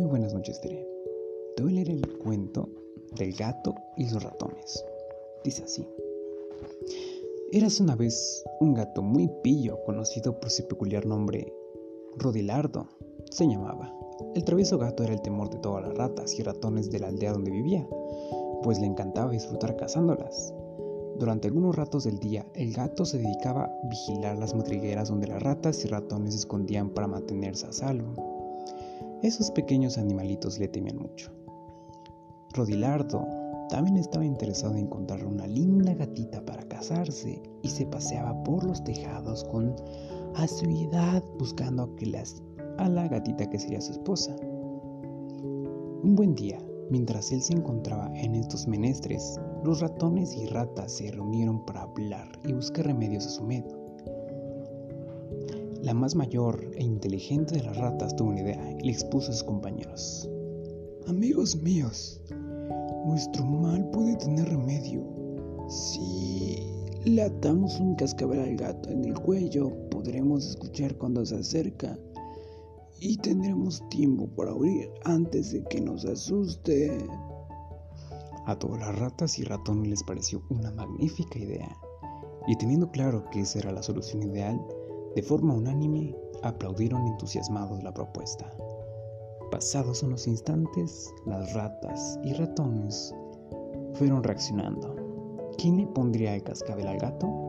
noches diré. Te voy a leer el cuento del gato y sus ratones. Dice así. Eras una vez un gato muy pillo, conocido por su peculiar nombre, Rodilardo, se llamaba. El travieso gato era el temor de todas las ratas y ratones de la aldea donde vivía, pues le encantaba disfrutar cazándolas. Durante algunos ratos del día, el gato se dedicaba a vigilar las madrigueras donde las ratas y ratones se escondían para mantenerse a salvo. Esos pequeños animalitos le temían mucho. Rodilardo también estaba interesado en encontrar una linda gatita para casarse y se paseaba por los tejados con asiduidad buscando a la gatita que sería su esposa. Un buen día, mientras él se encontraba en estos menestres, los ratones y ratas se reunieron para hablar y buscar remedios a su miedo. La más mayor e inteligente de las ratas tuvo una idea y le expuso a sus compañeros. Amigos míos, nuestro mal puede tener remedio. Si le atamos un cascabel al gato en el cuello, podremos escuchar cuando se acerca y tendremos tiempo para huir antes de que nos asuste. A todas las ratas y ratones les pareció una magnífica idea, y teniendo claro que esa era la solución ideal, de forma unánime aplaudieron entusiasmados la propuesta. Pasados unos instantes, las ratas y ratones fueron reaccionando. ¿Quién le pondría el cascabel al gato?